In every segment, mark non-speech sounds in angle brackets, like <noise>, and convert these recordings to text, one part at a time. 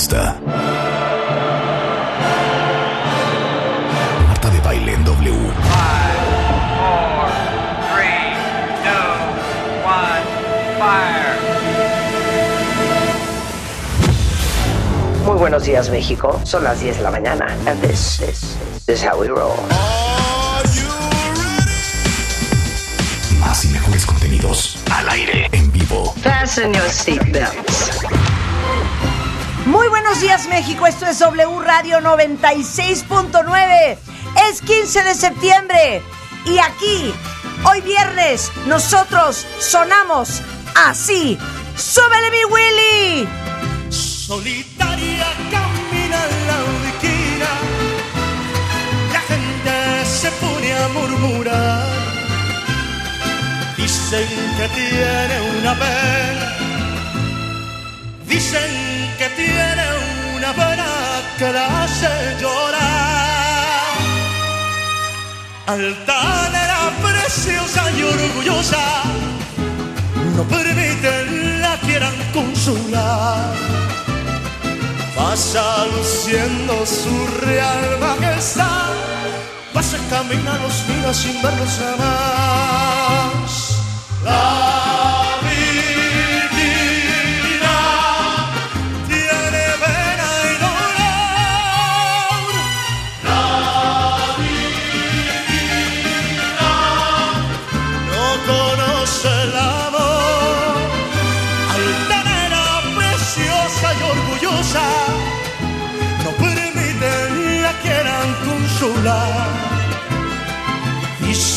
pista. Marta de baile en W. Muy buenos días, México. Son las 10 de la mañana. And this is, this is how we roll. Más y mejores contenidos. Al aire, en vivo. Fasten your seatbelts. Muy buenos días México, esto es W Radio 96.9. Es 15 de septiembre y aquí, hoy viernes, nosotros sonamos así. ¡Súbele mi Willy! Solitaria camina la esquina, la gente se pone a murmurar. Dicen que tiene una pena, dicen que tiene una pena que la hace llorar. Altanera, preciosa y orgullosa, no permiten la quieran consolar. Pasa luciendo su real majestad, pasa camina los días sin verlos jamás. La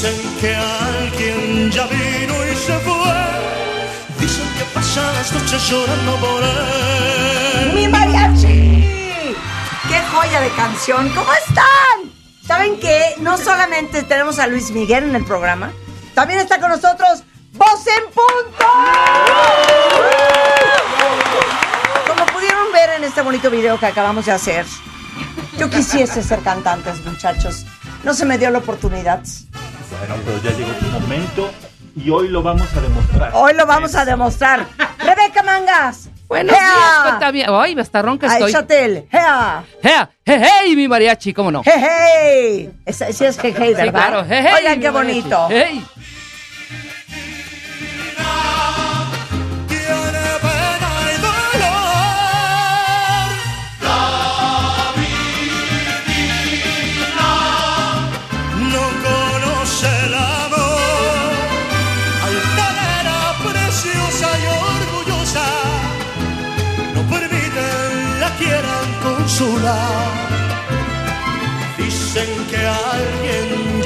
Dicen que alguien ya vino y se fue. Dicen que pasan las noches llorando por él. ¡Mi mariachi! ¡Qué joya de canción! ¿Cómo están? ¿Saben qué? No solamente tenemos a Luis Miguel en el programa, también está con nosotros Voz en Punto. Como pudieron ver en este bonito video que acabamos de hacer, yo quisiese ser cantantes, muchachos. No se me dio la oportunidad. Bueno, pero ya llegó tu momento y hoy lo vamos a demostrar. Hoy lo vamos a demostrar. <laughs> Rebeca Mangas. Buenos días. Ay, hasta ronca Ay, estoy. Chatel. ¡Hea! ¡Hey, hey, hey, mi mariachi! ¿Cómo no? ¡Hey, hey! Esa- Sí es hey, ¿verdad? Sí, claro. Hey, hey, Oigan, qué mariachi. bonito. Hey.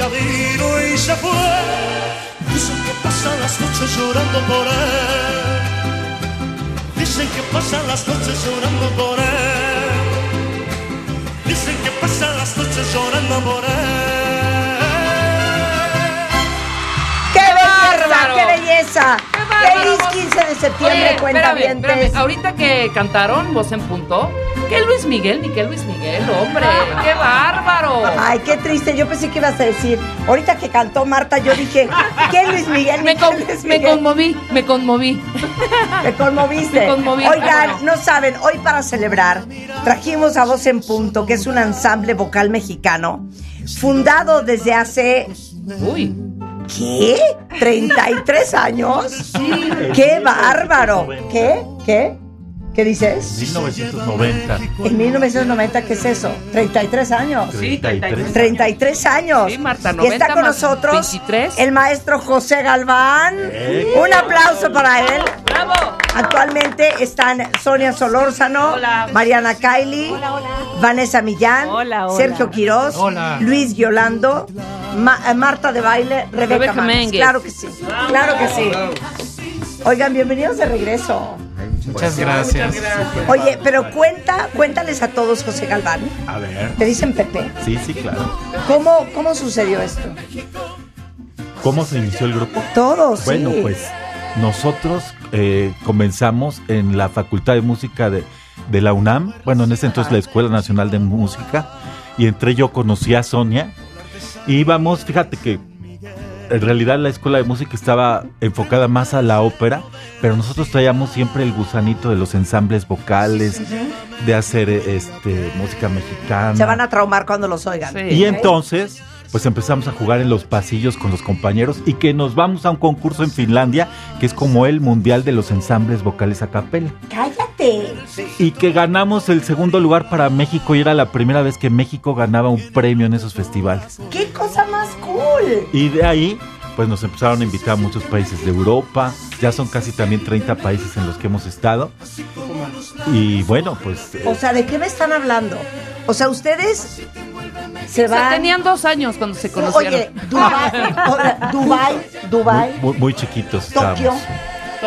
Vino y se fue. Dicen que pasan las noches llorando por él. Dicen que pasan las noches llorando por él. Dicen que pasan las noches llorando por él. ¡Qué bárbaro! bárbaro! ¡Qué belleza! ¡Qué bárbaro! ¡Feliz 15 de septiembre, Oye, cuenta espérame, espérame. Ahorita que cantaron Voz en Punto, ¿qué Luis Miguel ni qué Luis Miguel, hombre? <laughs> ¡Qué bárbaro! Ay, qué triste. Yo pensé que ibas a decir. Ahorita que cantó Marta, yo dije, ¿qué Luis Miguel? Me, con- Luis me Miguel? conmoví, me conmoví. <laughs> Me conmoviste. <laughs> Me conmoví, Oigan, no saben, hoy para celebrar trajimos a Voz en Punto, que es un ensamble vocal mexicano, fundado desde hace, Uy. ¿qué? ¿33 años? ¡Qué bárbaro! ¿Qué? ¿Qué? ¿Qué dices? 1990. En 1990, ¿qué es eso? 33 años. Sí, 33. 33 años. Sí, Marta, y está 90 con más nosotros 23. el maestro José Galván. Eh. Un aplauso para él. ¡Bravo! Actualmente están Sonia Solórzano, Hola. Mariana Vanessa Millán, Hola, hola. Sergio Quirós, Hola. Luis Giolando, Ma- eh, Marta de Baile, Rebeca, Rebeca. Claro que sí, claro que sí. Oigan, bienvenidos de regreso. Muchas gracias. Oye, pero cuenta, cuéntales a todos, José Galván. A ver. Te dicen Pepe. Sí, sí, claro. ¿Cómo, cómo sucedió esto? ¿Cómo se inició el grupo? Todos, Bueno, sí. pues nosotros eh, comenzamos en la Facultad de Música de, de la UNAM, bueno, en ese entonces la Escuela Nacional de Música, y entre yo conocí a Sonia, y íbamos, fíjate que en realidad la escuela de música estaba enfocada más a la ópera, pero nosotros traíamos siempre el gusanito de los ensambles vocales, de hacer este música mexicana. Se van a traumar cuando los oigan. Sí. Y entonces, pues empezamos a jugar en los pasillos con los compañeros y que nos vamos a un concurso en Finlandia, que es como el mundial de los ensambles vocales a capela. ¡Cállate! Y que ganamos el segundo lugar para México y era la primera vez que México ganaba un premio en esos festivales. ¡Qué cosa cool! Y de ahí, pues nos empezaron a invitar a muchos países de Europa. Ya son casi también 30 países en los que hemos estado. Y bueno, pues eh, O sea, ¿de qué me están hablando? O sea, ustedes se O sea, van... tenían dos años cuando se conocieron. Oye, Dubai, o- Dubai, Dubai, muy, muy chiquitos Tokio, estábamos.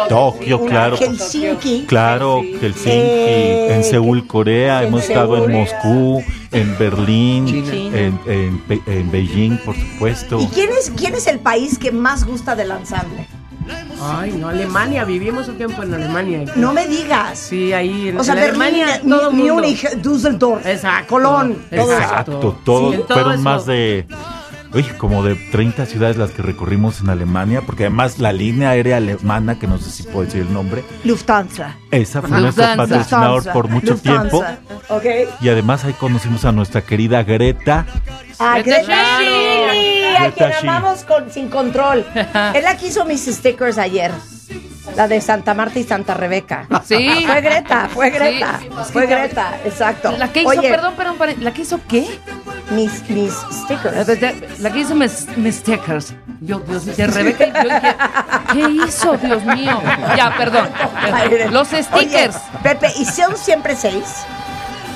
Tokio, una claro. Helsinki. Claro, Helsinki, Eh, en Seúl, Corea, en hemos estado en. Moscú, en Berlín, China. en, en Beijing, por supuesto. ¿Y quién es, quién es el país que más gusta del ensamble? Ay, no, Alemania, vivimos un tiempo en Alemania. No me digas. Sí, ahí en, O sea, en Alemania, todo mundo. Múnich, Düsseldorf, Exacto. Colón, todo. Exacto, todo, Sí, en todo fueron eso. más de, uy, como de 30 ciudades las que recorrimos en Alemania, porque además la línea aérea alemana, que no sé si puedo decir el nombre, Lufthansa. esa fue nuestro Lufthansa. patrocinador Lufthansa, por mucho Lufthansa, tiempo. ¿Ok? Y además ahí conocimos a nuestra querida Greta. Ah, Greta Greta a quien amamos con, sin control. <laughs> Es la que hizo mis stickers ayer. La de Santa Marta y Santa Rebeca. Sí. Fue Greta, fue Greta. Sí. Fue Greta, exacto. La que hizo, Oye, perdón, perdón, ¿la que hizo qué? Mis, mis stickers. La que hizo mis, mis stickers. Yo, Dios mío, de Rebeca, yo dije, ¿qué hizo, Dios mío? Ya, perdón. Los stickers. Oye, Pepe, ¿y son siempre seis?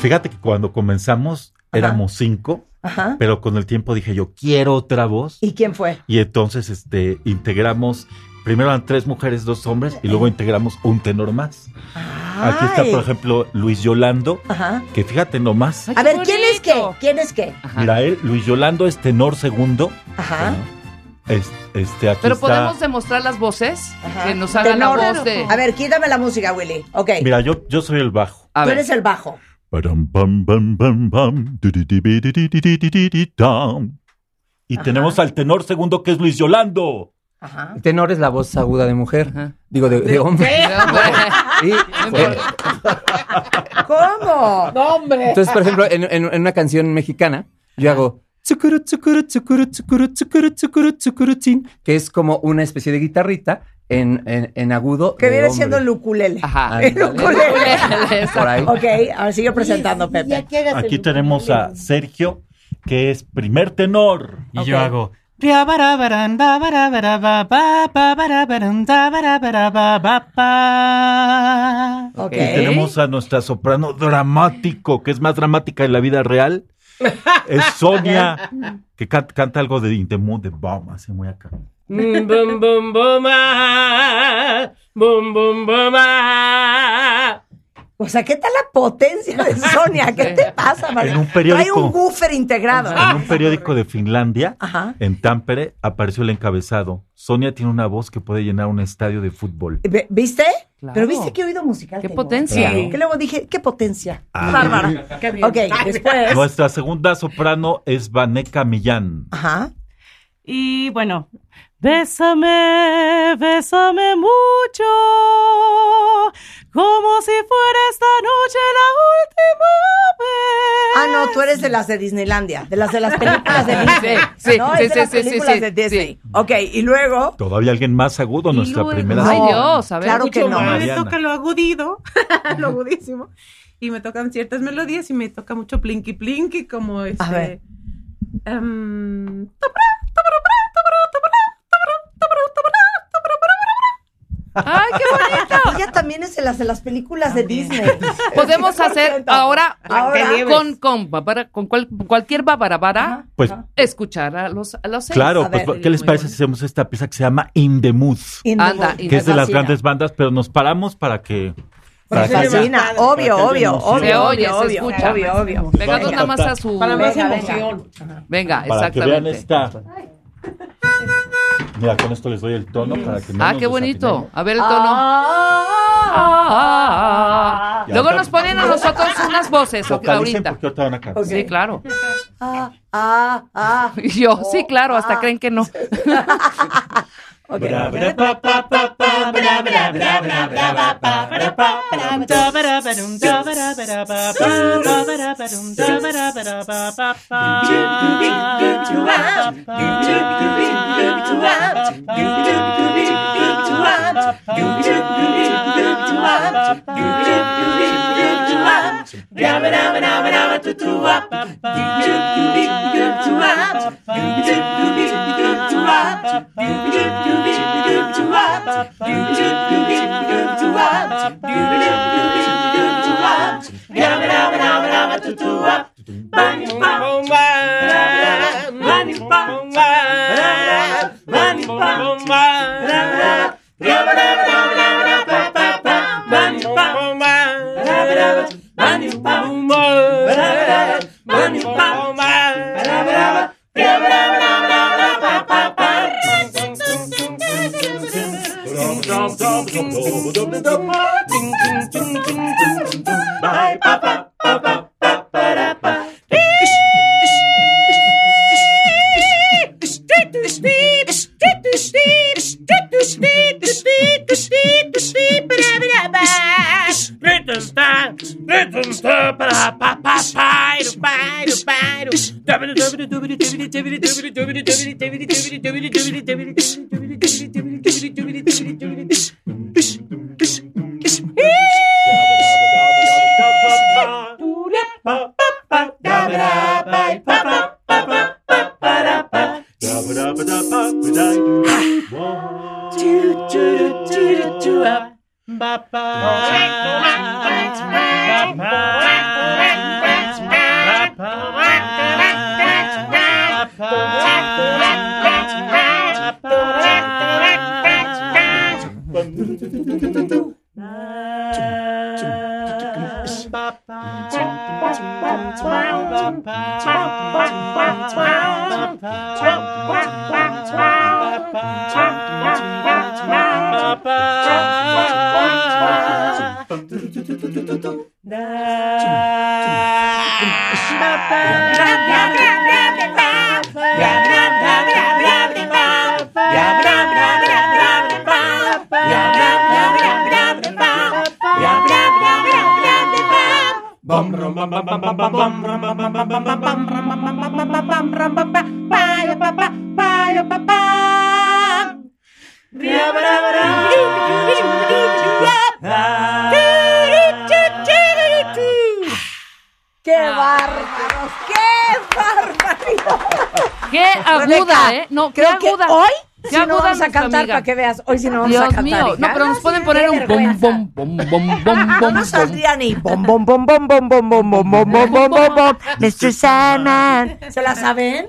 Fíjate que cuando comenzamos éramos cinco, Ajá. pero con el tiempo dije yo quiero otra voz. ¿Y quién fue? Y entonces este integramos, primero eran tres mujeres, dos hombres, y luego integramos un tenor más. Aquí está, por ejemplo, Luis Yolando, Ajá. que fíjate nomás. Ay, A ver, ¿quién es qué? ¿Quién es qué? Ajá. Mira, él, Luis Yolando es tenor segundo. Ajá. Es- este, aquí Pero está- podemos demostrar las voces Ajá. que nos hagan la Tenor. voz de. A ver, quítame la música, Willy. Ok. Mira, yo, yo soy el bajo. A Tú ver. eres el bajo. Y tenemos al tenor segundo que es Luis Yolando. Ajá. El tenor es la voz aguda de mujer. Ajá. Digo, de, de hombre. Eh, ¿Cómo? entonces, por ejemplo, en, en- en una canción mexicana, yo hago que es como una especie de guitarrita en, en, en agudo. Que viene hombre. siendo el ukulele. Ajá. El ukulele. Por ahí. Ok, ahora sigue presentando, Pepe. Aquí tenemos a Sergio, que es primer tenor. Y yo hago. Ok. Y tenemos a nuestra soprano dramático, que es más dramática en la vida real. Es Sonia, que can- canta algo de In the Mood de Bomb, así muy acá. O sea, ¿qué tal la potencia de <laughs> Sonia? ¿Qué te pasa, María? En un periódico. Trae un woofer integrado. En un periódico de Finlandia, Ajá. en Tampere, apareció el encabezado. Sonia tiene una voz que puede llenar un estadio de fútbol. ¿Viste? Claro. Pero viste qué oído musical. Qué tengo? potencia. Que luego dije, qué potencia. Ah. Bárbara. Qué bien. Ok, después. Nuestra segunda soprano es Vaneca Millán. Ajá. Y bueno, bésame, bésame mucho, como si fuera esta noche la última vez. Ah, no, tú eres de las de Disneylandia, de las de las películas de <laughs> Disney. Sí, sí, no, sí, es de sí, las sí, sí, películas sí, de Disney. sí. Ok, y luego. Todavía alguien más agudo, nuestra luego- primera Ay, No, Dios, a ver. Claro que no. Me toca lo agudido, <laughs> lo agudísimo. Y me tocan ciertas melodías y me toca mucho plinky plinky, como este. A ver. em, Ay, qué bonito. <laughs> Ella también es de las de las películas de Disney. <laughs> Podemos hacer ahora, Ahora. con, con, babara- con cual- cualquier babarabara Pues escuchar a los, a los claro, A pues, ver. ¿qué les parece si hacemos esta pieza que se llama In the Mood? In the Anda, in Que es de las grandes bandas, pero nos paramos para que... Que- fascina. Obvio, obvio, obvio, Se oye, obvio, se obvio, escucha. obvio, obvio. Pegados nada más a su. Para más Venga, venga. emoción. Venga, Para que vean exactamente. esta... Mira, con esto les doy el tono para que no Ah, nos qué bonito. desafinemos. A ver el tono. Ah. Ya Luego está. nos ponen a nosotros unas voces Vocalicen ahorita. porque ahorita van a cantar. Sí, claro. ah, ah, ah. Y <laughs> yo, sí, claro, hasta ah. creen que no. <laughs> Okay. Do do do do do do up. Ba ba. do bum bum bum bum bum bum bum bum bum bum bum bum No, creo que aguda. hoy sí no vamos a cantar amiga. para que veas. Hoy sí no vamos a cantar. mío. No, pero nos pueden poner un bom, bom, bom, bom, bom, No bom, nos bom. saldría ni bom, bom, bom, bom, bom, bom, bom, bom, bom, bom, bom, bom, bom. Mr. Sandman. ¿Se la saben?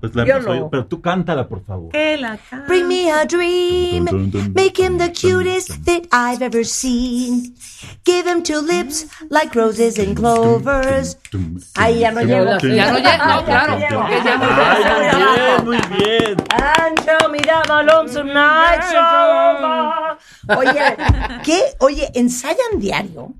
Pues la Yo no. oído, pero tú cántala, por favor. Que la Bring me a dream. Make him the cutest that I've ever seen. Give him two lips like roses and clovers. Ahí ya no llego. Ya no llega, no, claro, porque ya no Ay, muy bien, muy bien. And show me that my lonesome night's over. Oye, ¿qué? Oye, ¿ensayan diario?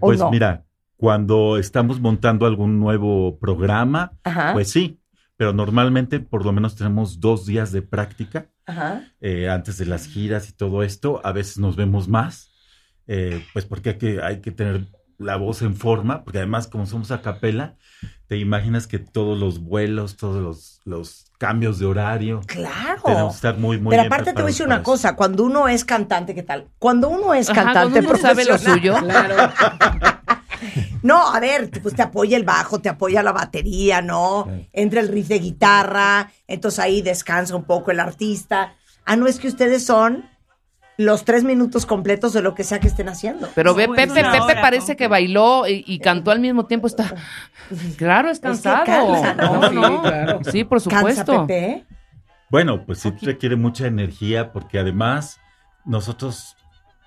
¿O Pues no? mira, cuando estamos montando algún nuevo programa, Ajá. pues sí, pero normalmente por lo menos tenemos dos días de práctica Ajá. eh, antes de las giras y todo esto. A veces nos vemos más, eh, pues porque hay que, hay que tener la voz en forma, porque además como somos a capela, te imaginas que todos los vuelos, todos los, los cambios de horario, Claro. tenemos que estar muy, muy Pero bien aparte te voy a decir una cosa, cuando uno es cantante, ¿qué tal? Cuando uno es Ajá, cantante uno sabe lo profesional- suyo. <laughs> No, a ver, pues te apoya el bajo, te apoya la batería, ¿no? Entra el riff de guitarra, entonces ahí descansa un poco el artista. Ah, no es que ustedes son los tres minutos completos de lo que sea que estén haciendo. Pero ve, Pepe, Pepe hora, parece que bailó y, y cantó al mismo tiempo. Está. <laughs> Claro, es que cansado. cansa, ¿no? No, Sí, claro. Sí, por ¿Cansa, supuesto. Pepe? Bueno, pues sí requiere mucha energía porque además nosotros,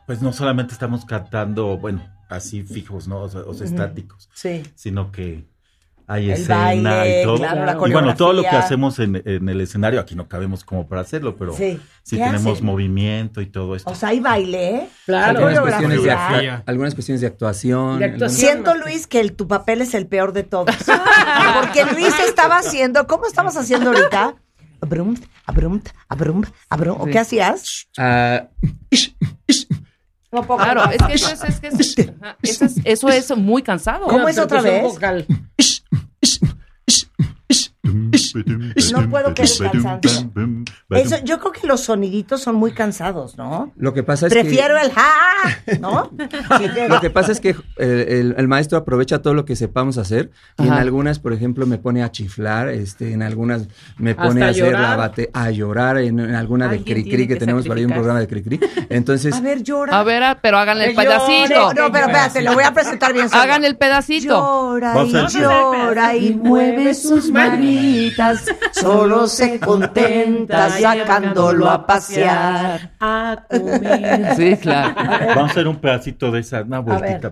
pues no solamente estamos cantando, bueno, así fijos, ¿no? O sea, o sea, estáticos, Sí. sino que hay El escena baile, y todo. claro, la y bueno, todo lo que hacemos en, en el escenario, aquí no cabemos como para hacerlo, pero Sí. sí, ¿Qué tenemos hacen? movimiento y todo esto. O sea, hay baile. Claro. Algunas cuestiones, de algunas cuestiones de actuación. De actuación. Siento, Luis, que el- tu papel es el peor de todos. <laughs> Porque Luis estaba haciendo, ¿cómo estabas haciendo ahorita? Abrum, abrum, abrum, abrum. ¿O qué hacías? Ah, No puedo Claro, es que eso es, es que es- ajá, eso es, eso es muy cansado. ¿Cómo es otra vez? vocal. No puedo que el cansancio. Eso, yo creo que los soniditos son muy cansados, ¿no? lo que pasa es Prefiero que... el ja, ¿no? <laughs> Lo que pasa es que el, el- el maestro aprovecha todo lo que sepamos hacer y en algunas, por ejemplo, me pone a chiflar, este, en algunas me pone Hasta a hacer la llorar. bate, a llorar, en, en alguna de cri cri que, que tenemos por ahí un programa de cri cri. Entonces, A ver, llora. A ver, pero háganle el pedacito. no, pero espérate, lo voy a presentar bien. Hagan el pedacito. Llora y llora y mueve sus solo se contenta sacándolo a pasear. A comer. Sí, claro. <laughs> Vamos a hacer un pedacito de esa, una vueltita.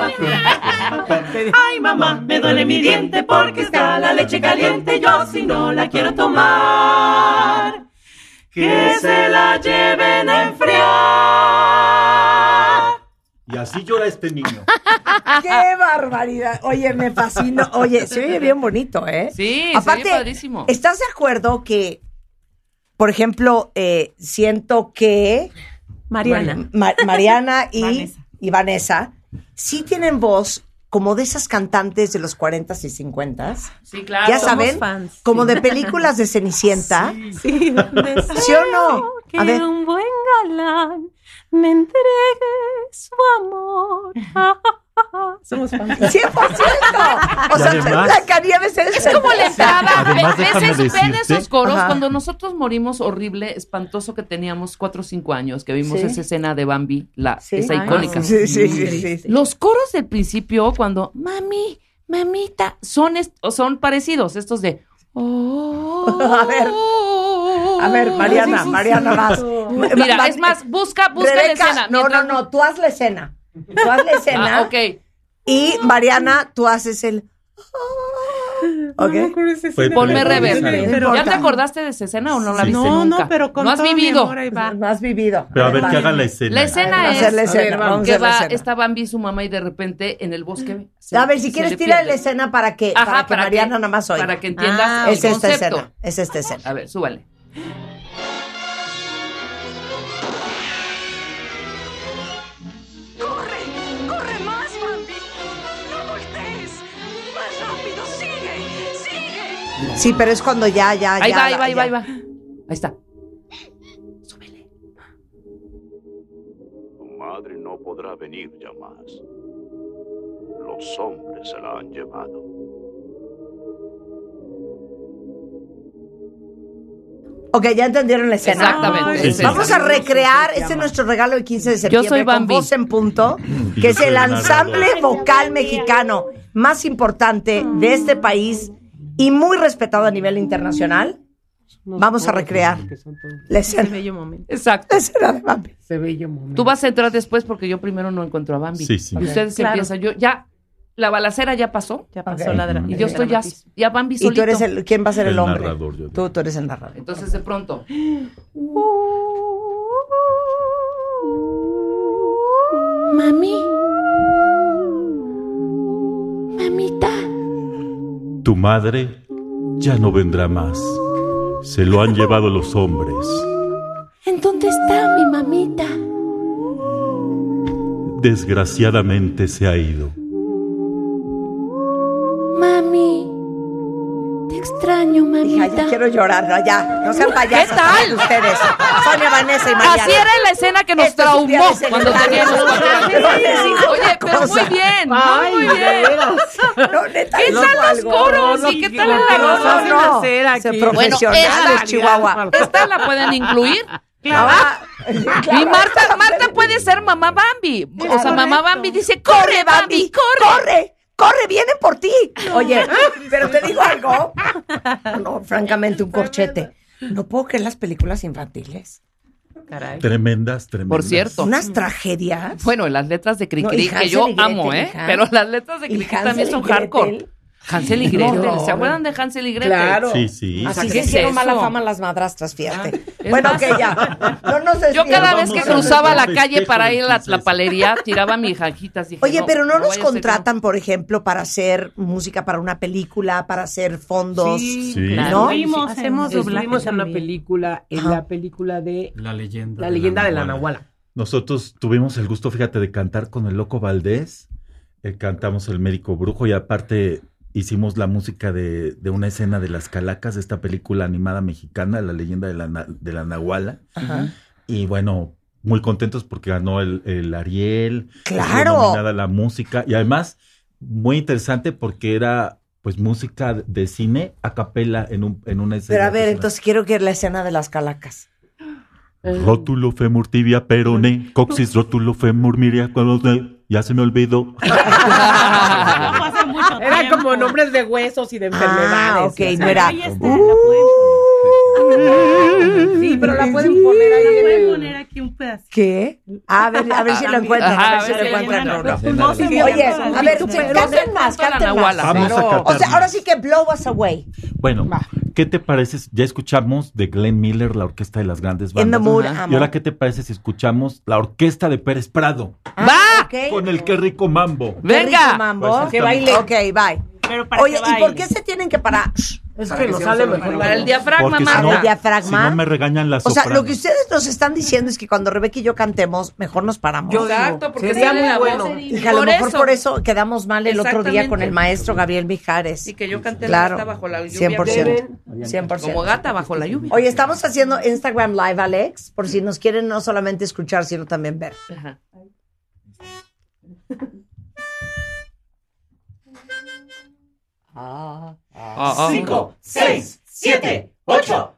Ay, mamá, me duele mi diente porque está la leche caliente. Yo si no la quiero tomar, que se la lleven a enfriar. Y así llora este niño. <laughs> ¡Qué barbaridad! Oye, me fascina. Oye, se oye bien bonito, ¿eh? Sí, Aparte, se oye padrísimo. ¿estás de acuerdo que, por ejemplo, eh, siento que Mariana. Ma- Mariana y Vanessa. y Vanessa sí tienen voz como de esas cantantes de los 40s y 50s? Sí, claro. ya somos saben, fans, como sí. de películas de Cenicienta. <laughs> Sí, <laughs> ¿Sí o no? Que A ver. un buen galán me entregue su amor. <laughs> Somos fans. <laughs> 100%. O sea, además- Blancanieves es, Es como le <laughs> entraba. Además, Ve- déjame ¿Ves, ven decirte- esos coros? Ajá. Cuando nosotros morimos horrible, espantoso que teníamos cuatro o cinco años, que vimos Sí. esa escena de Bambi, la, Sí. esa Ay, icónica. Sí, sí, sí, sí. Los coros del principio, cuando mami, mamita, son, est- o son parecidos, estos de. "Oh". <laughs> A ver, a ver, Mariana, Mariana más. Mira, Ma- es más, busca, busca la Rebeca, escena. No, no, mientras- no, tú haz la escena. Tú haz la escena. Ah, ok. Y Mariana, tú haces el. ¿Ok? Fue- Ponme rever. pero- ¿Ya te acordaste de esa escena o no la Sí. viste No, nunca? no, pero con No has todo mi vivido. amor ahí va. No has vivido. Pero a ver, que haga la escena. La escena vamos a es hacer la escena, vamos a que hacer la va, escena. está Bambi y su mamá y de repente en el bosque. se- A ver, si se quieres, le tira la escena para que, Ajá, para que Mariana nada más oiga. Para que entiendas Ah, el es esta concepto. escena. Es esta escena. A ver, súbale. Sí, pero es cuando ya, ya, Ahí ya. va, ahí va, ahí va, ahí va. Ahí está. Tu madre no podrá venir ya más. Los hombres se la han llevado. Ok, ya entendieron la escena. Exactamente. Sí, sí, Vamos sí. a recrear, este es nuestro regalo del 15 de septiembre. soy con Bambi. Voz en Punto, que yo es soy el ensamble vocal mexicano más importante de este país y muy respetado a nivel internacional. Vamos a recrear la Ese bello momento. Exacto. la escena de Bambi. Tú vas a entrar después porque yo primero no encuentro a Bambi. Sí, sí. Y ustedes Claro. empiezan. Yo ya, la balacera ya pasó. Ya pasó Ok. la dra- Y yo estoy ya, ya Bambi Y solito. tú eres el, ¿quién va a ser el, El hombre? narrador, yo digo. Tú, tú eres el narrador. Entonces de pronto. <gasps> Mami. Tu madre ya no vendrá más. Se lo han llevado los hombres. ¿En dónde está mi mamita? Desgraciadamente se ha ido. Extraño, Hija, ya quiero llorar, no, ya, no sean payasas. ¿Qué tal? Ustedes, Sonia, Vanessa y Mariana. Así era la escena que nos Esto es un día traumó cuando teníamos. Oye, pero muy bien, muy, Ay, muy de bien. No, neta, ¿Qué tal los coros? No, ¿Y qué tal la no, voz? no? Se profesionales, Chihuahua. Esta la pueden incluir. Ah, Y Marta, Marta puede ser mamá Bambi. O sea, mamá Bambi dice, corre, Bambi, corre. corre, corre, vienen por ti. Oye, <laughs> pero te digo algo. <laughs> No, francamente, un corchete. No puedo creer las películas infantiles. Tremendas, tremendas. Por cierto. Unas tragedias. Bueno, las letras de Cricri, que yo Gretel, amo, ¿eh? hija. Pero las letras de Cricri también son Gretel. hardcore. Hansel y Gretel. No, ¿Se acuerdan de Hansel y Gretel? Claro. Sí, sí. Así ¿qué se es hicieron mala fama las madrastras, fíjate. Es Bueno, más, que ya. No nos Yo cada vez que cruzaba la calle para ir a la, palería, tiraba mis jajitas. Dije, Oye, pero no nos contratan, por ejemplo, para hacer música para una película, para hacer fondos. Sí. ¿No? Estuvimos Hacemos Estuvimos en una película, en Ajá. la película de La leyenda. La leyenda de la Nahuala. Nosotros tuvimos el gusto, fíjate, de cantar con el Loco Valdés. eh, cantamos El Médico Brujo y aparte hicimos la música de, de una escena de Las Calacas, de esta película animada mexicana, La leyenda de la, na- de la Nahuala. Ajá. Y bueno, muy contentos porque ganó el, el Ariel. ¡Claro! nominada la música. Y además, muy interesante porque era pues música de cine a capela en, un, en una escena. Pero a ver, entonces quiero que la escena de las calacas. Rótulo femur tibia peroné, coxis rótulo femur miria, cuando ya se me olvidó. <laughs> Era como nombres de huesos y de enfermedades. Ah, ok, no era. La pueden Sí, pero la pueden poner ahí en Pueden poner aquí un pedacito. ¿Qué? A ver, a ver si lo encuentran. Ajá, a ver si lo encuentran. encuentran. No, no. No, sí, Oye, a ver, no, canten más, la canten más. Vamos a O sea, ahora sí que blow us away. Bueno, ¿qué te parece? si- Ya escuchamos de Glenn Miller, la orquesta de las grandes In the bandas. mood. Y ahora, ¿qué te parece si escuchamos la orquesta de Pérez Prado? Ah, ¡Va! ok. Con el qué rico mambo. Qué ¡Venga! rico mambo. Pues que baile. Ok, bye. Pero para Oye, que ¿y por qué se tienen que parar? Es que nos sale mejor. Para el diafragma, Porque si no, el diafragma. si no me regañan las O sea, sopranos. lo que ustedes nos están diciendo es que cuando Rebeca y yo cantemos, mejor nos paramos. Yo Exacto, porque sería muy la bueno. voz. Y que a lo mejor por eso quedamos mal el otro día con el maestro Gabriel Mijares. Sí, que yo canté Claro, la gata bajo la lluvia. 100%. Como 100%. gata bajo la lluvia. Oye, estamos haciendo Instagram Live, Alex, por si nos quieren no solamente escuchar, sino también ver. Ajá. Ah, ah. Cinco, seis, siete, ocho,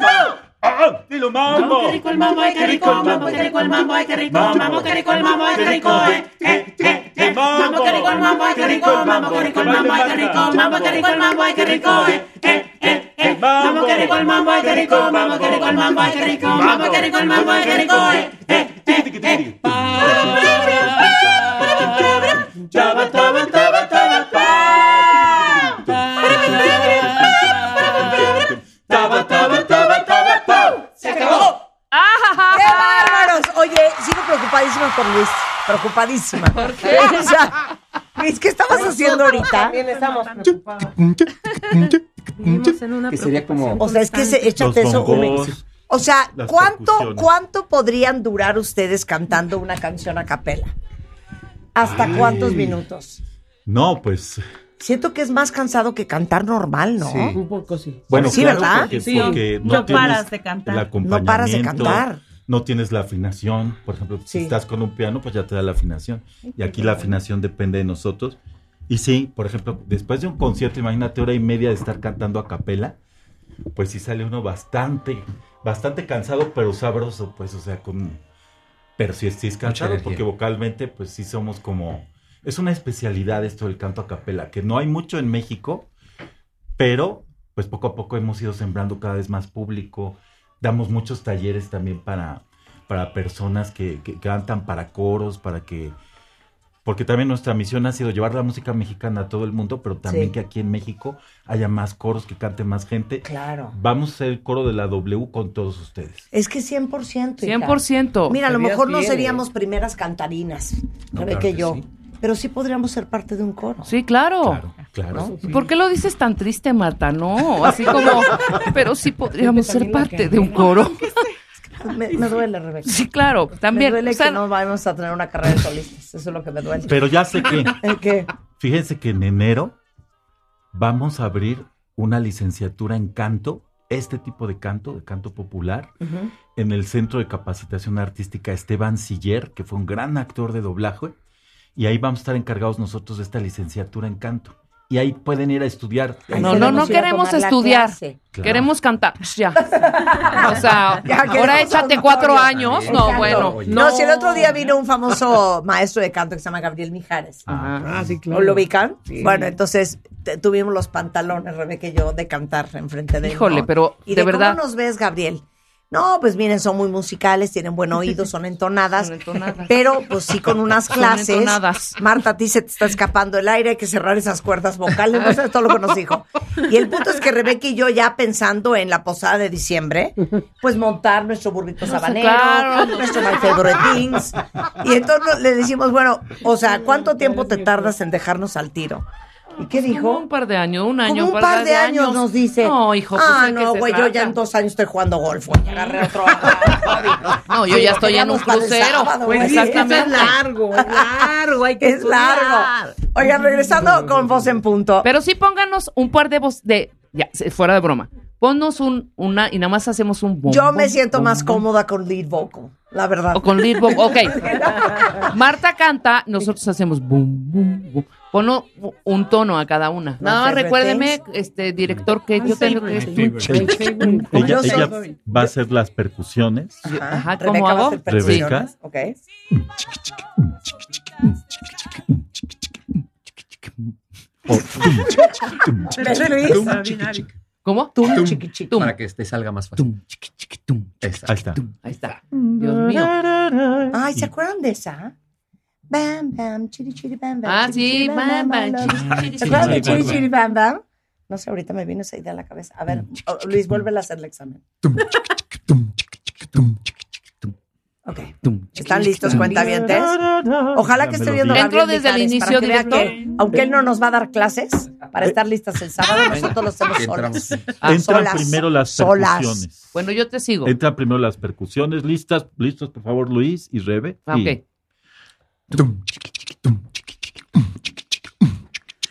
mambo. ¡Ah! ¡Dilo mambo! Qué rico el mambo, ay, qué rico el mambo, qué rico el mambo, ay, qué rico, mambo, qué rico el mambo, ay, qué rico, eh, qué rico, mambo, qué rico el mambo, qué rico, mambo, qué rico el mambo, qué rico, eh, eh, eh, eh, mambo, qué rico el mambo, qué rico, mambo, qué rico el mambo, qué rico, mambo, qué rico el mambo, qué rico, eh, eh, eh, eh, Taba, taba, taba, taba, pa. Taba, taba, taba, taba, pa. Se acabó. ¡Qué bárbaros! Oye, sigo preocupadísima por Luis. Preocupadísima. ¿Por qué? <laughs> Luis, ¿qué estabas haciendo ahorita? También estamos preocupados. Vivimos en una Que sería como- O sea, es que se, échate Los eso. bongos, O sea, las ¿cuánto, percusiones. ¿cuánto podrían durar ustedes cantando una canción a capela? ¿Hasta Ay. cuántos minutos? No, pues. Siento que es más cansado que cantar normal, ¿no? Sí. Un poco sí. Bueno, Sí, claro, ¿verdad? Porque, Sí, porque no no tienes paras de cantar. el. No paras de cantar. No tienes la afinación. Por ejemplo, Sí. si estás con un piano, pues ya te da la afinación. Y aquí la afinación depende de nosotros. Y sí, por ejemplo, después de un concierto, imagínate hora y media de estar cantando a capela, pues sí sale uno bastante, bastante cansado, pero sabroso, pues, o sea, con... Pero sí, sí es cansado porque vocalmente, pues sí somos como es una especialidad esto del canto a capela, que no hay mucho en México, pero pues poco a poco hemos ido sembrando cada vez más público. Damos muchos talleres también para, para personas que, que cantan, para coros, para que... Porque también nuestra misión ha sido llevar la música mexicana a todo el mundo, pero también Sí. que aquí en México haya más coros, que cante más gente. Claro. Vamos a ser el coro de la W con todos ustedes. Es que 100%. hija. 100%. Mira, a lo mejor no seríamos primeras cantarinas, No, claro que yo, sí. pero sí podríamos ser parte de un coro. Sí, claro. Claro, claro. ¿Por qué lo dices tan triste, Marta? No, así como, pero sí podríamos ser parte de un coro. <laughs> Me, me duele, Rebeca. Sí, claro, también. Me duele O sea, que no vamos a tener una carrera de solistas. Eso es lo que me duele. Pero ya sé que, <laughs> ¿El qué? fíjense que en enero vamos a abrir una licenciatura en canto, este tipo de canto, de canto popular, en el Centro de Capacitación Artística Esteban Siller, que fue un gran actor de doblaje, y ahí vamos a estar encargados nosotros de esta licenciatura en canto. Y ahí pueden ir a estudiar. No, no, no queremos estudiar. Claro. Queremos cantar. Pues Ya. O sea, <laughs> Ya, ahora échate cuatro años. No, Exacto. bueno. No, si el otro día vino un famoso <laughs> maestro de canto que se llama Gabriel Mijares. Ah, sí, ¿O claro. lo ubican? Sí. Bueno, entonces te- tuvimos los pantalones, Rebeca y yo, de cantar enfrente de él. Híjole, ¿no? pero ¿Y de de, verdad. ¿Cómo nos ves, Gabriel? No, pues miren, son muy musicales, tienen buen oído, son entonadas. Son entonadas. Pero, pues sí, con unas clases. entonadas. Marta, a ti se te está escapando el aire, hay que cerrar esas cuerdas vocales. No sé todo lo que nos dijo. Y el punto es que Rebeca y yo, ya pensando en la posada de diciembre, pues montar nuestro burrito sabanero, claro. nuestro My Favorite Things. Y entonces le decimos, bueno, o sea, ¿cuánto tiempo te tardas en dejarnos al tiro? ¿Y qué Como dijo? un par de años, un año, Como un par de años, nos dice. No, hijo, pues, Ah, ¿de qué no, güey, yo ya en dos años estoy jugando golf, güey. Agarré otro. <laughs> No, yo Sí, ya estoy en un crucero. sábado, Pues sí, es Exactamente. largo, es largo, hay que Es estudiar. largo. Oigan, regresando con voz en punto. Pero sí pónganos un par de voz de. Ya, fuera de broma. Ponnos un, una y nada más hacemos un bom, Yo me siento bom, más bom. cómoda con lead vocal, la verdad. O con lead vocal. Ok. <laughs> Marta canta, nosotros hacemos boom, boom, boom. Ponlo un tono a cada una. Nada más recuérdeme, este director, que yo tengo que. Ella, ella va a hacer las percusiones. Ajá, Rebeca ¿cómo hago? percusiones, Ok. Luis. ¿Cómo? Tum, chiqui, chiqui. Para que te salga más fácil. Esa. Ahí está. Ahí está. Dios mío. Ay, ¿se acuerdan de esa? Bam, bam, chiri, chiri, bam, bam. Ah, chiri, sí, chiri, bam, bam, bam. chiri, chiri, ¿Se acuerdan de chiri, chiri, bam, chiri, bam, bam? No sé, ahorita me vino esa idea a la cabeza. A ver, Luis, vuelve a hacer el examen. Ok. ¿Están listos, cuentavientes? Ojalá que esté viendo Entro Gabriel desde el inicio, para que vea director. que, aunque él no nos va a dar clases para estar listas el sábado, nosotros lo hacemos solas. Ah, Entran solas, primero las solas. percusiones. Bueno, yo te sigo. Entran primero las percusiones. ¿Listas? ¿Listos, por favor, Luis y Rebe? Ah, Y- ok.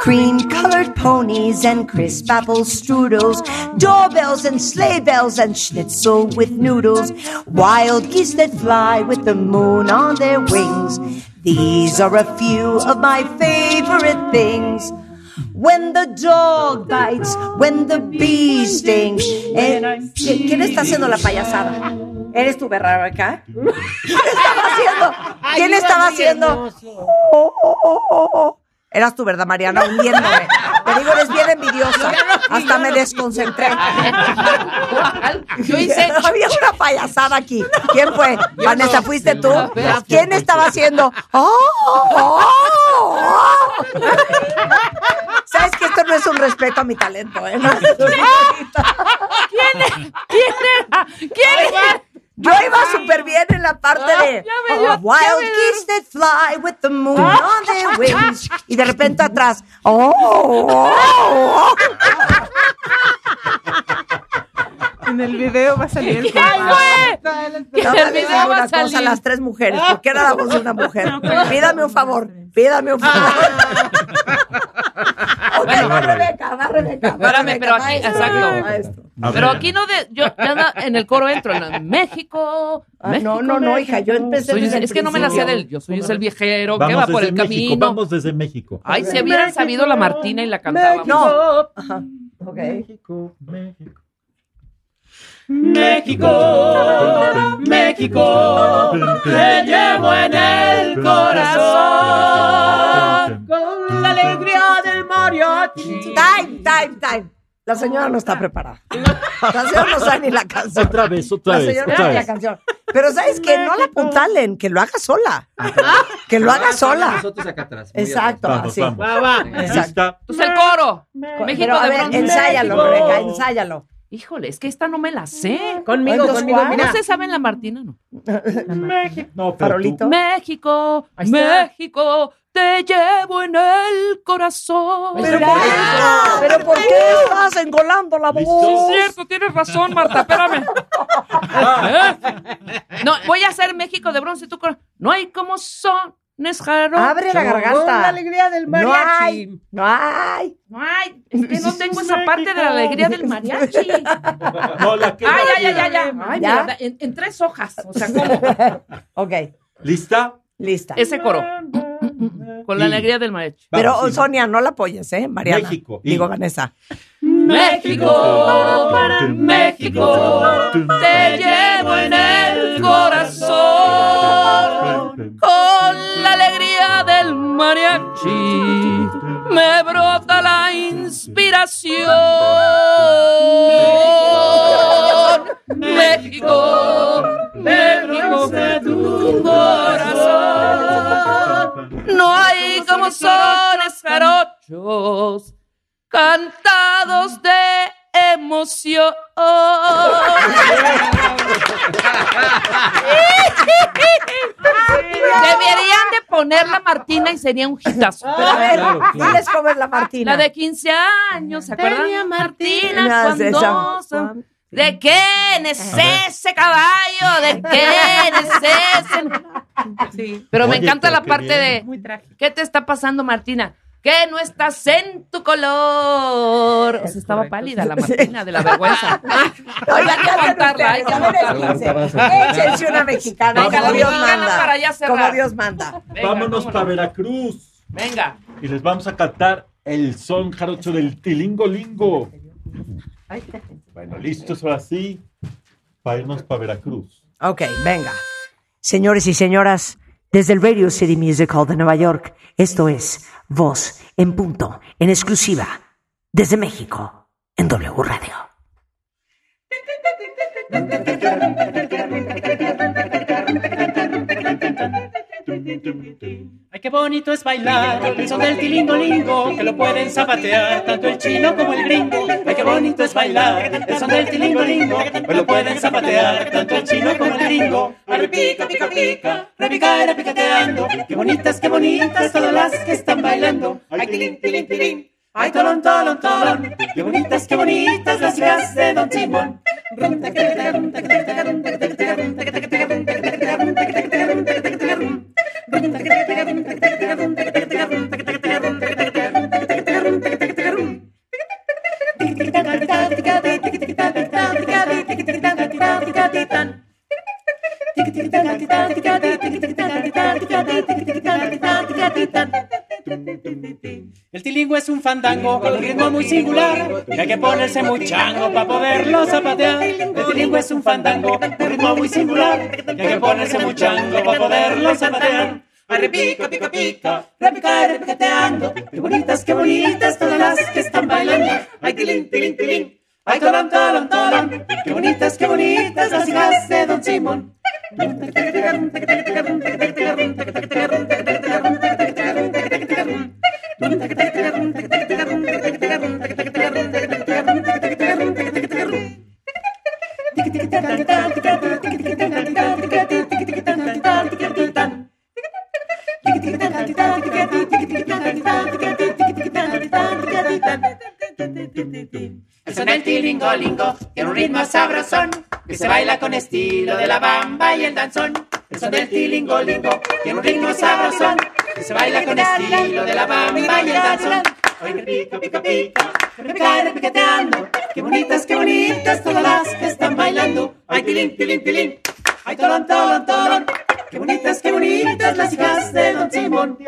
Cream colored ponies and crisp apple strudels, doorbells and sleigh bells and schnitzel with noodles, wild geese that fly with the moon on their wings. These are a few of my favorite things. When the dog bites, when the bee stings. Eh, ¿qui- ¿Quién está haciendo la payasada? ¿Eres tú, Rebeca? ¿Quién estaba haciendo? ¿Quién estaba haciendo? Oh, oh, oh, oh, oh. Eras tú, ¿verdad, Mariana? Hundiéndome. Te digo, eres bien envidiosa. Hasta me desconcentré. <laughs> Yo hice. <laughs> Había una payasada aquí. ¿Quién fue? Vanessa, ¿fuiste tú? ¿Quién estaba haciendo? ¡Oh! oh, oh! ¿Sabes que esto no es un respeto a mi talento? ¿eh? Respeto. ¿Quién era? ¿Quién era? Yo iba súper bien en la parte de ya me dio- "Oh, Wild geese that fly with the moon on their wings. Y de repente atrás, oh, oh, oh. En el video va a salir el ¿Quién fue? ¿Quién No el me video va a una cosa, salir? las tres mujeres, porque era la voz de una mujer. Pídame un favor, pídame un favor. ok, va Rebeca, va Rebeca. va Espérame, pero aquí, maestro, exacto. A Pero ver. aquí no de. Yo ya en el coro entro. en México. Ah, México, no, no, no, hija, yo empecé Soy- desde el es que no me la sé del. Yo soy el viejero Vamos que va por el México, camino. Vamos desde México. Ay, si hubieran sabido la Martina y la cantaba. No. Ajá. Ok. México, México. México, México, te llevo en el corazón con la alegría del mariachi. Time, time, time. La señora no está preparada. La señora no sabe ni la canción. Otra vez, otra La vez, señora no sabe la canción. Pero ¿sabes qué? No la apuntalen, que lo haga sola. Que lo haga sola. Nosotros acá atrás. Exacto, Vamos, así. vamos. Va, va. Entonces el coro. México Pero a ver, ensáyalo, México. Rebeca, ensáyalo. Híjole, es que esta no me la sé. Conmigo, conmigo, mira. ¿No se sabe en la Martina? No. <laughs> No, pero Farolito. tú- México. México, te llevo en el corazón. Pero ¿por qué, pero ¿por qué estás engolando la Sí, voz? es cierto, tienes razón, Marta, espérame. ¿Eh? No, voy a hacer México de bronce. Tú con- No hay como son. Nesjaro. Abre la Con la garganta. alegría del No mariachi. hay, no hay. No hay. Es que no tengo esa parte de la alegría del mariachi. No, la que Ay, ay, ay, ay, ay. Ay, ¿Ya? mira, en, en tres hojas. O sea, ¿cómo? <laughs> Ok, ¿Lista? lista. Ese coro. Con la Y- alegría del mariachi. Pero Vamos. Sonia, no la apoyes, ¿eh? Mariana. México. Y- Digo, Vanessa. México, México, te llevo en el corazón. Con la alegría del mariachi me brota la inspiración. México, México, tu corazón. No hay como sones jarochos cantados de emoción. Deberían de poner la Martina y sería un hitazo. Pero a ver, diles cómo es la Martina. La de 15 años, ¿se acuerdan? Martina, esa. cuando... ¿De quién es ese caballo? ¿De quién es ese? Sí, Pero me encanta la parte bien. de... muy trágico. ¿Qué te está pasando, Martina? Que no estás en tu color. O sea, estaba pálida la Martina de la vergüenza. Échense. Una mexicana, Venga, como la Dios manda. para cerrar. Como Dios manda. Venga, Vámonos vámonos. para Veracruz. Venga. Y les vamos a cantar el son jarocho del Tilingo Lingo. Bueno, listos ahora sí. Para irnos para Veracruz. Ok, venga. Señores y señoras, desde el Radio City Music Hall de Nueva York, esto es Voz en Punto, en exclusiva, desde México, en W Radio. Ay, qué bonito es bailar el son del tilingo lingo, que lo pueden zapatear tanto el chino como el gringo. Ay, qué bonito es bailar el son del tilingo lingo, que lo pueden zapatear tanto el chino como el gringo. Repica, pica, pica, repica, repicateando. Qué bonitas, qué bonitas todas las que están bailando. Ay, tilín, tilín, tilín. Ay, tolón, tolón, tolón. Qué bonitas, qué bonitas las hijas de Don Simón. El tilingo es un fandango con un ritmo muy singular que hay que ponerse muy chango para poderlo zapatear. El tilingo es un fandango con un ritmo muy singular que hay que ponerse muy chango para poderlo zapatear. Ay, repica, pica, pica, repica, repicateando. Qué bonitas, qué bonitas todas las que están bailando. Ay, tilín, tilín, tilín. Ay, tolón, tolón, tolón. Qué bonitas, qué bonitas las hijas de Don Simón. <laughs> del tilingo lingo tiene un ritmo sabrosón que se baila con estilo de la bamba y el danzón. El son del tilingo lingo tiene un ritmo sabrosón que se baila con estilo de la bamba y el danzón. Hoy que pica, pica, pica, repica, repicateando. Qué bonitas, qué bonitas todas las que están bailando. Ay, tilín, tilín, tilín. Ay, tolón, tolón, tolón. Qué bonitas, qué bonitas las hijas de Don Simón.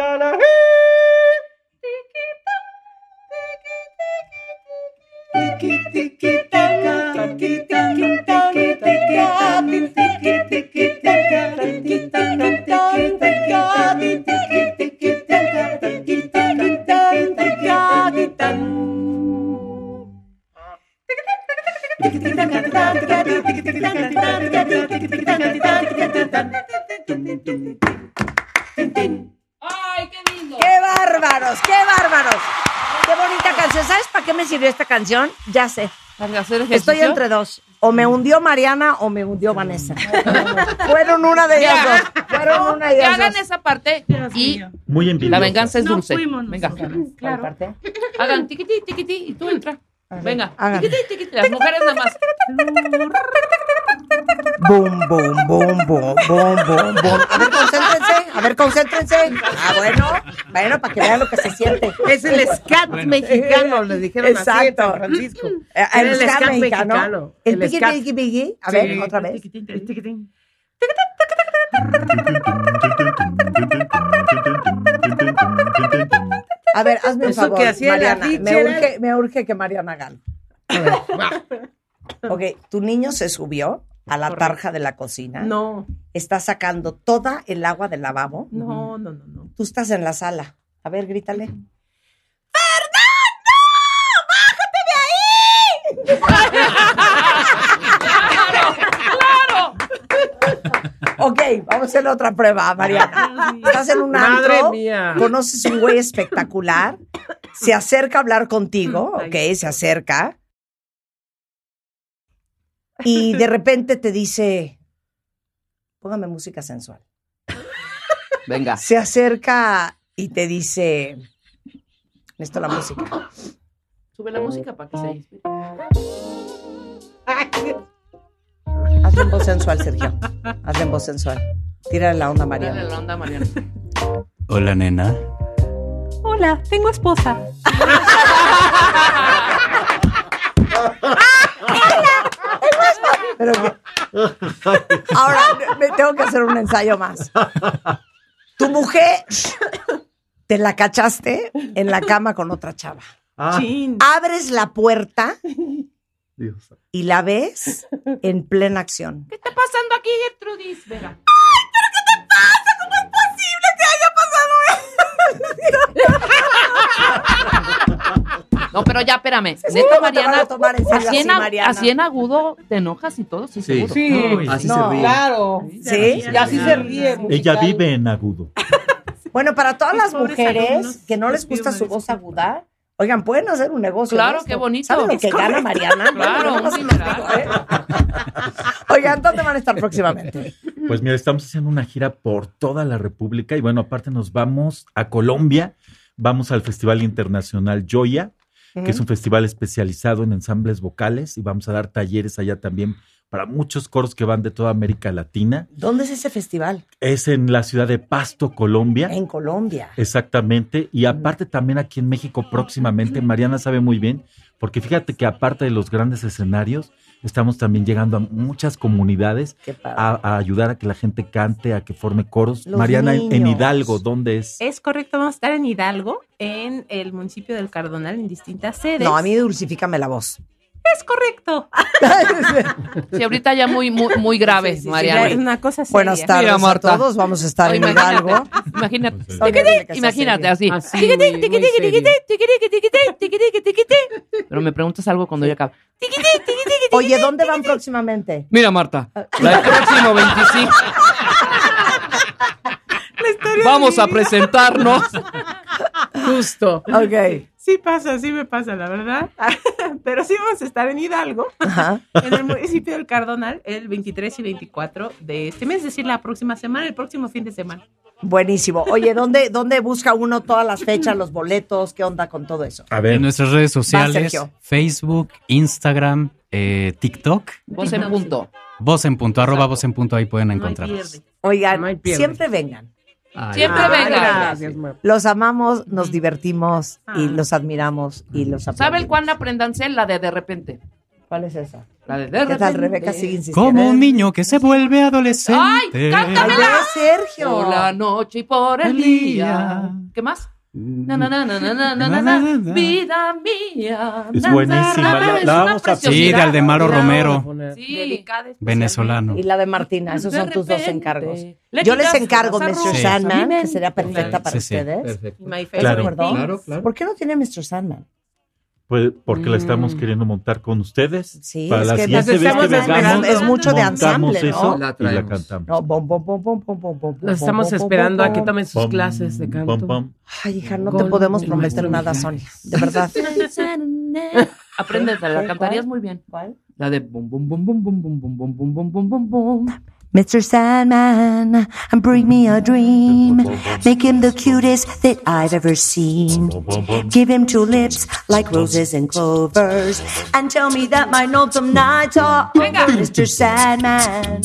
Ding ding. ¡Ay, qué lindo! ¡Qué bárbaros! ¡Qué bárbaros! ¡Qué bonita canción! ¿Sabes para qué me sirvió esta canción? Ya sé. ¿Para hacer ejercicio? Estoy entre dos. O me hundió Mariana o me hundió Vanessa. <laughs> Fueron una de ellas dos. Fueron una de Que ellas hagan dos. esa parte y Muy envidiosa. la venganza es No dulce. fuimos Venga. claro. Parte. Hagan tiquití, tiquití y tú Venga. tiquití. Las mujeres nada más. Boom, boom, boom, boom, boom, boom, boom. A ver, concéntrense. A ver, concéntrense. Ah, bueno. Bueno, para que vean lo que se siente. Es el scat mexicano, le dijeron así en Exacto. San Francisco. Eh, Era El, ska mexicano. El, El piqui, scat. piqui, piqui. A ver, Sí. otra vez. <laughs> A ver, hazme un Eso favor, que hacía la Mariana. Me urge, me urge que Mariana algo. <laughs> Ok, tu niño se subió a la tarja de la cocina. No, Está sacando toda el agua del lavabo. no, no, no, no. Tú estás en la sala. A ver, grítale. ¡Claro! <laughs> Ok, vamos a hacer otra prueba, Mariana. <laughs> Estás en un Madre antro, mía. conoces un güey espectacular, se acerca a hablar contigo, ok, se acerca. Y de repente te dice, póngame música sensual. Venga. Se acerca y te dice, necesito la música. Sube la música para que se inspire. Hazle en voz sensual, Sergio. Hazle en voz sensual. Tírale la onda, Mariana. la onda, Mariana. Hola, nena. Hola, tengo esposa. Pero que- Ahora me tengo que hacer un ensayo más. Tu mujer te la cachaste en la cama con otra chava. Ah, Chin. Abres la puerta Dios. y la ves en plena acción. ¿Qué está pasando aquí, Gertrudis? Venga. No, pero ya, espérame. Sí, Neta, ¿cómo te Mariana, van a tomar en serio así, así, en, agu- Mariana? así en agudo te enojas y todo, sí, Sí. seguro. Sí, Uy, Así No. se ríe. claro. ¿Sí? Y así se ríe. Ella vive en agudo. Bueno, para todas las mujeres que no les gusta su voz aguda, oigan, pueden hacer un negocio. Claro, qué bonito. ¿Saben lo Es que gana Mariana? <laughs> Claro, Bueno. ¿eh? <laughs> Oigan, ¿dónde van a estar próximamente? Pues mira, estamos haciendo una gira por toda la República y bueno, aparte nos vamos a Colombia, vamos al Festival Internacional Joya, que es un festival especializado en ensambles vocales y vamos a dar talleres allá también para muchos coros que van de toda América Latina. ¿Dónde es ese festival? Es en la ciudad de Pasto, Colombia. En Colombia. Exactamente. Y aparte también aquí en México próximamente, Mariana sabe muy bien, porque fíjate que aparte de los grandes escenarios, estamos también llegando a muchas comunidades a, a ayudar a que la gente cante, a que forme coros. Los Mariana, en-. Hidalgo, ¿dónde es? Es correcto, vamos a estar en Hidalgo, en el municipio del Cardonal, en distintas sedes. No, a mí dulcifícame la voz. Es correcto. Sí, ahorita ya muy, muy, muy grave, Es Mariana. una cosa seria. Buenas tardes Mira, a Marta. todos. Vamos a estar Oh, en Hidalgo. Imagínate. Imagínate así. Muy- muy. Pero me preguntas algo cuando yo acabe. Oye, ¿dónde van próximamente? Mira, Marta, la próximo 25. Vamos a presentarnos. Justo. Ok. Sí pasa, sí me pasa, la verdad. <laughs> Pero sí vamos a estar en Hidalgo, Ajá. en el municipio del Cardonal, el 23 y 24 de este mes, es decir, la próxima semana, el próximo fin de semana. Buenísimo. Oye, ¿dónde, ¿dónde busca uno todas las fechas, los boletos? ¿Qué onda con todo eso? A En ver, nuestras redes sociales. Facebook, Instagram, eh, TikTok, Vos en punto. voz en punto, arroba voz en punto, ahí pueden No hay encontrarnos. pierde. Oigan, siempre vengan. Siempre Ay, venga. gracias. Los amamos, nos divertimos y los admiramos y los ¿Sabe el aplaudimos. cuál aprendanse? La de de repente. ¿Cuál es esa? La de de ¿Qué repente. tal, Rebeca? Sigue insistiendo. Como un niño que se vuelve adolescente. ¡Ay, cántamela! ¡Ay, ya, Sergio! Por la noche y por el El día. día. ¿Qué más? Na, na, na, na, vida mía. Es buenísima. La, la vamos a Sí, de Aldemaro Romero. Sí, venezolano. Y la de Martina. Esos son tus dos encargos. Yo les encargo Mr. Sandman, que sería perfecta para ustedes. Claro, claro. ¿Por qué no tiene Mr. Sandman? Pues porque la estamos Mm. queriendo montar con ustedes. Sí, Para es la que siguiente nos vez que estamos vengamos, esperando. Es mucho de ensamble, ¿no? eso La y la cantamos. No, bom, bom, bom, bom, bom, bom, bom, bom, Los estamos esperando bom, a que tomen sus clases de canto. Ay, hija, no te podemos prometer nada. Sonia. De verdad. Apréndete, la cantarías muy bien. ¿Cuál? La de bum bum bum bum bum bum bum bum bum bum bum bum bum. Mr. Sandman, bring me a dream. Make him the cutest that I've ever seen. Give him two lips like roses and clovers. And tell me that my lonesome nights are over, Mr. Sandman.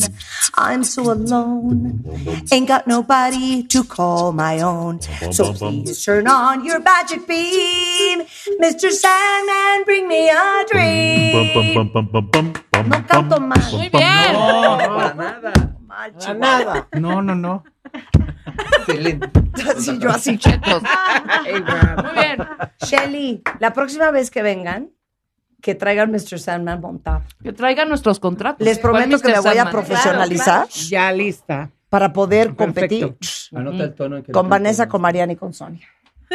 I'm so alone. Ain't got nobody to call my own. So please turn on your magic beam. Mr. Sandman, bring me a dream. No canto mal. Muy bien. No, para nada. Mal, A chihuahua. nada. No, no, no. Excelente. Así yo así <laughs> chetos. Muy bien. Shelly, la próxima vez que vengan, que traigan Mr. Sandman montado. Que traigan nuestros contratos. Les prometo ¿Cuál, que me voy a profesionalizar Ya lista. para poder Perfecto. competir Anota el tono en que con Vanessa, con Mariana y con Sonia.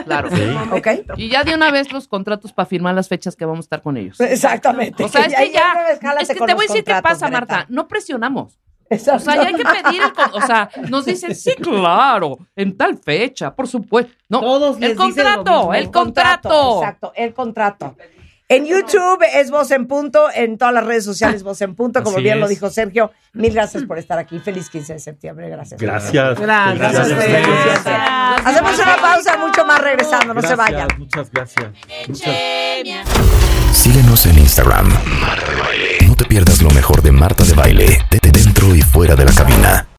Claro. ¿Ok? Y ya de una vez los contratos para firmar las fechas que vamos a estar con ellos. Exactamente. O sea, es que ya, es que te voy a decir qué pasa, Greta. Marta. No presionamos. O Exacto. sea, ya hay que pedir el, o sea, nos dicen, sí, claro, en tal fecha, por supuesto. No, Todos les el dicen lo contrato, mismo. el contrato. Exacto, el contrato. En YouTube es Voz en Punto, en todas las redes sociales Voz en Punto, como Así bien lo dijo Sergio. Mil gracias por estar aquí. Feliz 15 de septiembre. Gracias. Gracias. Gracias. Gracias. Gracias. Hacemos una pausa, mucho más regresando. No se vayan. Muchas gracias. Muchas Síguenos en Instagram. Marta de Baile. No te pierdas lo mejor de Marta de Baile, de dentro y fuera de la cabina.